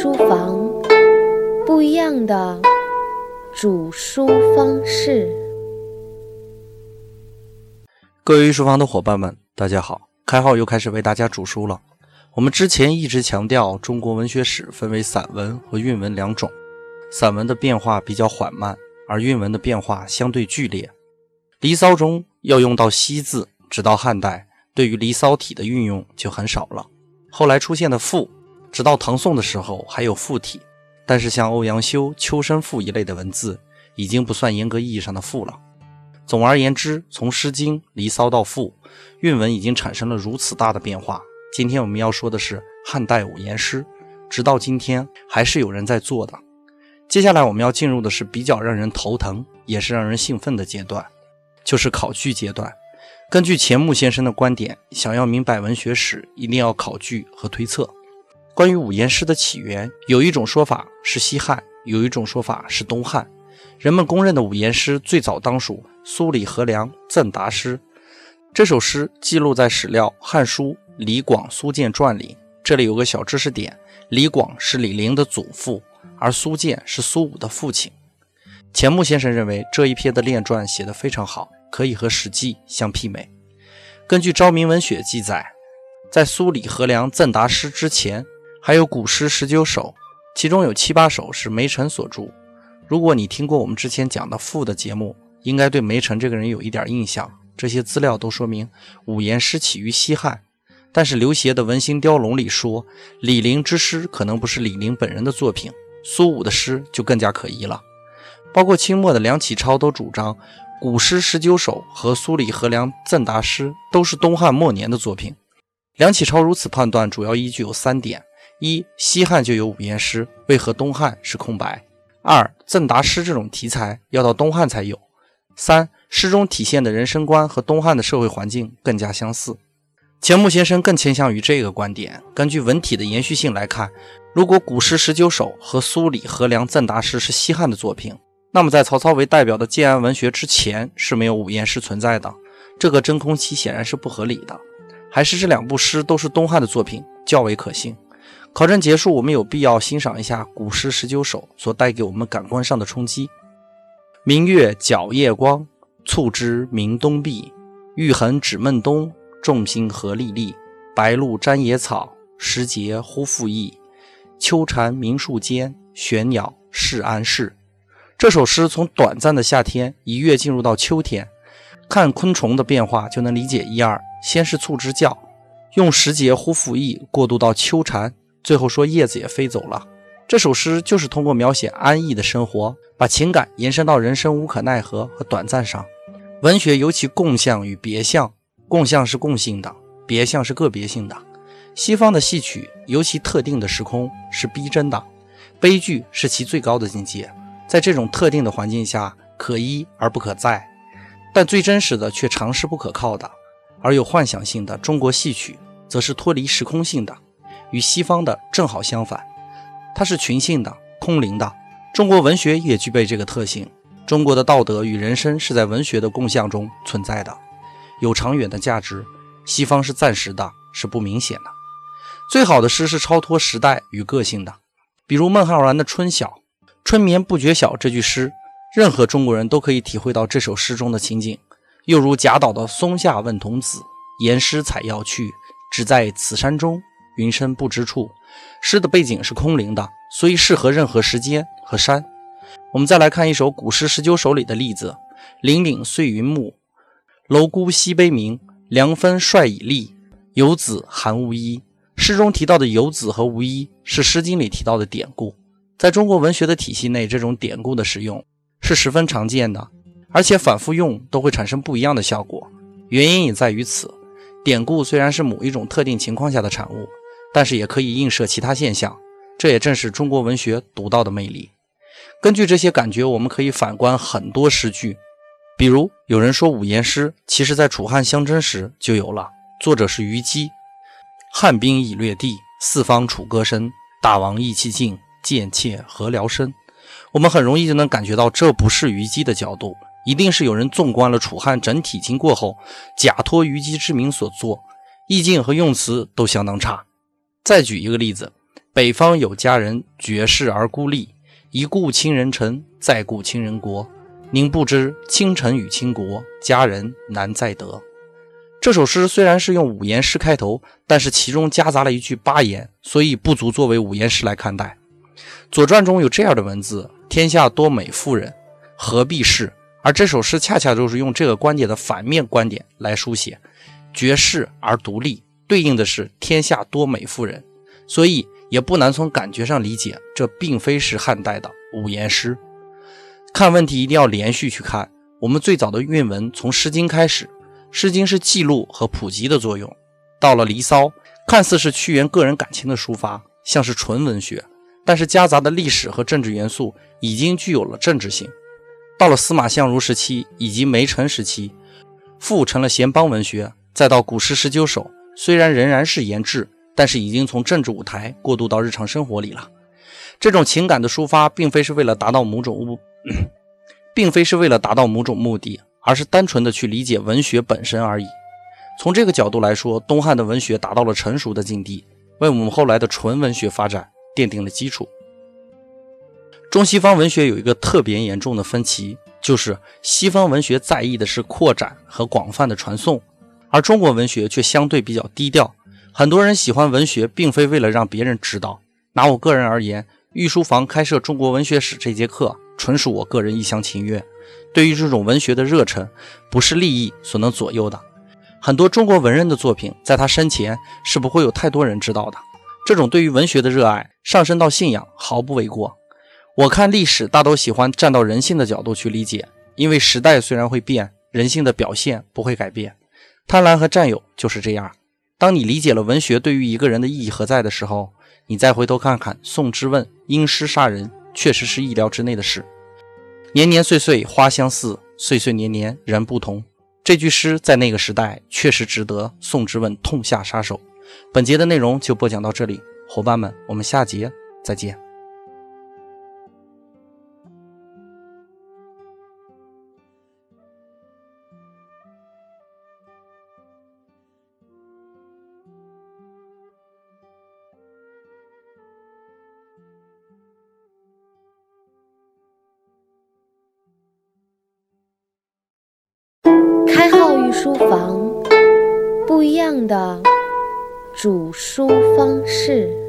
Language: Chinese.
书房，不一样的煮书方式。各位书房的伙伴们，大家好！开号又开始为大家煮书了。我们之前一直强调，中国文学史分为散文和韵文两种，散文的变化比较缓慢，而韵文的变化相对剧烈。《离骚》中要用到“西”字，直到汉代，对于《离骚》体的运用就很少了。后来出现的“赋”。直到唐宋的时候还有赋体，但是像欧阳修《秋声赋》一类的文字，已经不算严格意义上的赋了。总而言之，从《诗经》《离骚》到赋，韵文已经产生了如此大的变化。今天我们要说的是汉代五言诗，直到今天还是有人在做的。接下来我们要进入的是比较让人头疼，也是让人兴奋的阶段，就是考据阶段。根据钱穆先生的观点，想要明白文学史，一定要考据和推测。关于五言诗的起源，有一种说法是西汉，有一种说法是东汉。人们公认的五言诗最早当属苏里何良《赠答诗》。这首诗记录在史料《汉书·李广苏建传》里。这里有个小知识点：李广是李陵的祖父，而苏建是苏武的父亲。钱穆先生认为这一篇的列传写得非常好，可以和《史记》相媲美。根据《昭明文学》记载，在苏里何良《赠答诗》之前。还有古诗十九首，其中有七八首是梅城所著。如果你听过我们之前讲的赋的节目，应该对梅城这个人有一点印象。这些资料都说明五言诗起于西汉，但是刘勰的《文心雕龙》里说李陵之诗可能不是李陵本人的作品，苏武的诗就更加可疑了。包括清末的梁启超都主张古诗十九首和苏里和梁《赠答诗》都是东汉末年的作品。梁启超如此判断，主要依据有三点。一西汉就有五言诗，为何东汉是空白？二赠答诗这种题材要到东汉才有。三诗中体现的人生观和东汉的社会环境更加相似。钱穆先生更倾向于这个观点。根据文体的延续性来看，如果古诗十九首和苏李何梁赠答诗是西汉的作品，那么在曹操为代表的建安文学之前是没有五言诗存在的。这个真空期显然是不合理的。还是这两部诗都是东汉的作品较为可信。考证结束，我们有必要欣赏一下古诗十九首所带给我们感官上的冲击。明月皎夜光，促织鸣东壁。玉衡指孟冬，众星何历历。白露沾野草，时节忽复易。秋蝉鸣树间，玄鸟是安适。这首诗从短暂的夏天一跃进入到秋天，看昆虫的变化就能理解一二。先是促织叫，用时节忽复易过渡到秋蝉。最后说叶子也飞走了。这首诗就是通过描写安逸的生活，把情感延伸到人生无可奈何和短暂上。文学尤其共相与别相，共相是共性的，别相是个别性的。西方的戏曲尤其特定的时空是逼真的，悲剧是其最高的境界。在这种特定的环境下，可依而不可在，但最真实的却常是不可靠的。而有幻想性的中国戏曲，则是脱离时空性的。与西方的正好相反，它是群性的、空灵的。中国文学也具备这个特性。中国的道德与人生是在文学的共相中存在的，有长远的价值。西方是暂时的，是不明显的。最好的诗是超脱时代与个性的，比如孟浩然的《春晓》：“春眠不觉晓”这句诗，任何中国人都可以体会到这首诗中的情景。又如贾岛的《松下问童子》：“言师采药去，只在此山中。”云深不知处，诗的背景是空灵的，所以适合任何时间和山。我们再来看一首古诗十九首里的例子：“岭岭碎云暮，楼孤西悲鸣。凉风帅已立，游子寒无衣。”诗中提到的游子和无衣是《诗经》里提到的典故。在中国文学的体系内，这种典故的使用是十分常见的，而且反复用都会产生不一样的效果。原因也在于此：典故虽然是某一种特定情况下的产物。但是也可以映射其他现象，这也正是中国文学独到的魅力。根据这些感觉，我们可以反观很多诗句，比如有人说五言诗，其实在楚汉相争时就有了，作者是虞姬。汉兵已略地，四方楚歌声。大王意气尽，贱妾何聊生？我们很容易就能感觉到，这不是虞姬的角度，一定是有人纵观了楚汉整体经过后，假托虞姬之名所作，意境和用词都相当差。再举一个例子，北方有佳人，绝世而孤立。一顾倾人城，再顾倾人国。宁不知倾城与倾国，佳人难再得。这首诗虽然是用五言诗开头，但是其中夹杂了一句八言，所以不足作为五言诗来看待。《左传》中有这样的文字：“天下多美妇人，何必是？”而这首诗恰恰就是用这个观点的反面观点来书写“绝世而独立”，对应的是“天下多美妇人”，所以也不难从感觉上理解，这并非是汉代的五言诗。看问题一定要连续去看。我们最早的韵文从《诗经》开始，《诗经》是记录和普及的作用。到了《离骚》，看似是屈原个人感情的抒发，像是纯文学，但是夹杂的历史和政治元素已经具有了政治性。到了司马相如时期以及梅城时期，赋成了贤邦文学。再到古诗十九首，虽然仍然是言志，但是已经从政治舞台过渡到日常生活里了。这种情感的抒发，并非是为了达到某种目，并非是为了达到某种目的，而是单纯的去理解文学本身而已。从这个角度来说，东汉的文学达到了成熟的境地，为我们后来的纯文学发展奠定了基础。中西方文学有一个特别严重的分歧，就是西方文学在意的是扩展和广泛的传颂，而中国文学却相对比较低调。很多人喜欢文学，并非为了让别人知道。拿我个人而言，御书房开设中国文学史这节课，纯属我个人一厢情愿。对于这种文学的热忱，不是利益所能左右的。很多中国文人的作品，在他生前是不会有太多人知道的。这种对于文学的热爱，上升到信仰，毫不为过。我看历史大都喜欢站到人性的角度去理解，因为时代虽然会变，人性的表现不会改变。贪婪和占有就是这样。当你理解了文学对于一个人的意义何在的时候，你再回头看看宋之问因诗杀人，确实是意料之内的事。年年岁岁花相似，岁岁年年人不同。这句诗在那个时代确实值得宋之问痛下杀手。本节的内容就播讲到这里，伙伴们，我们下节再见。书房不一样的煮书方式。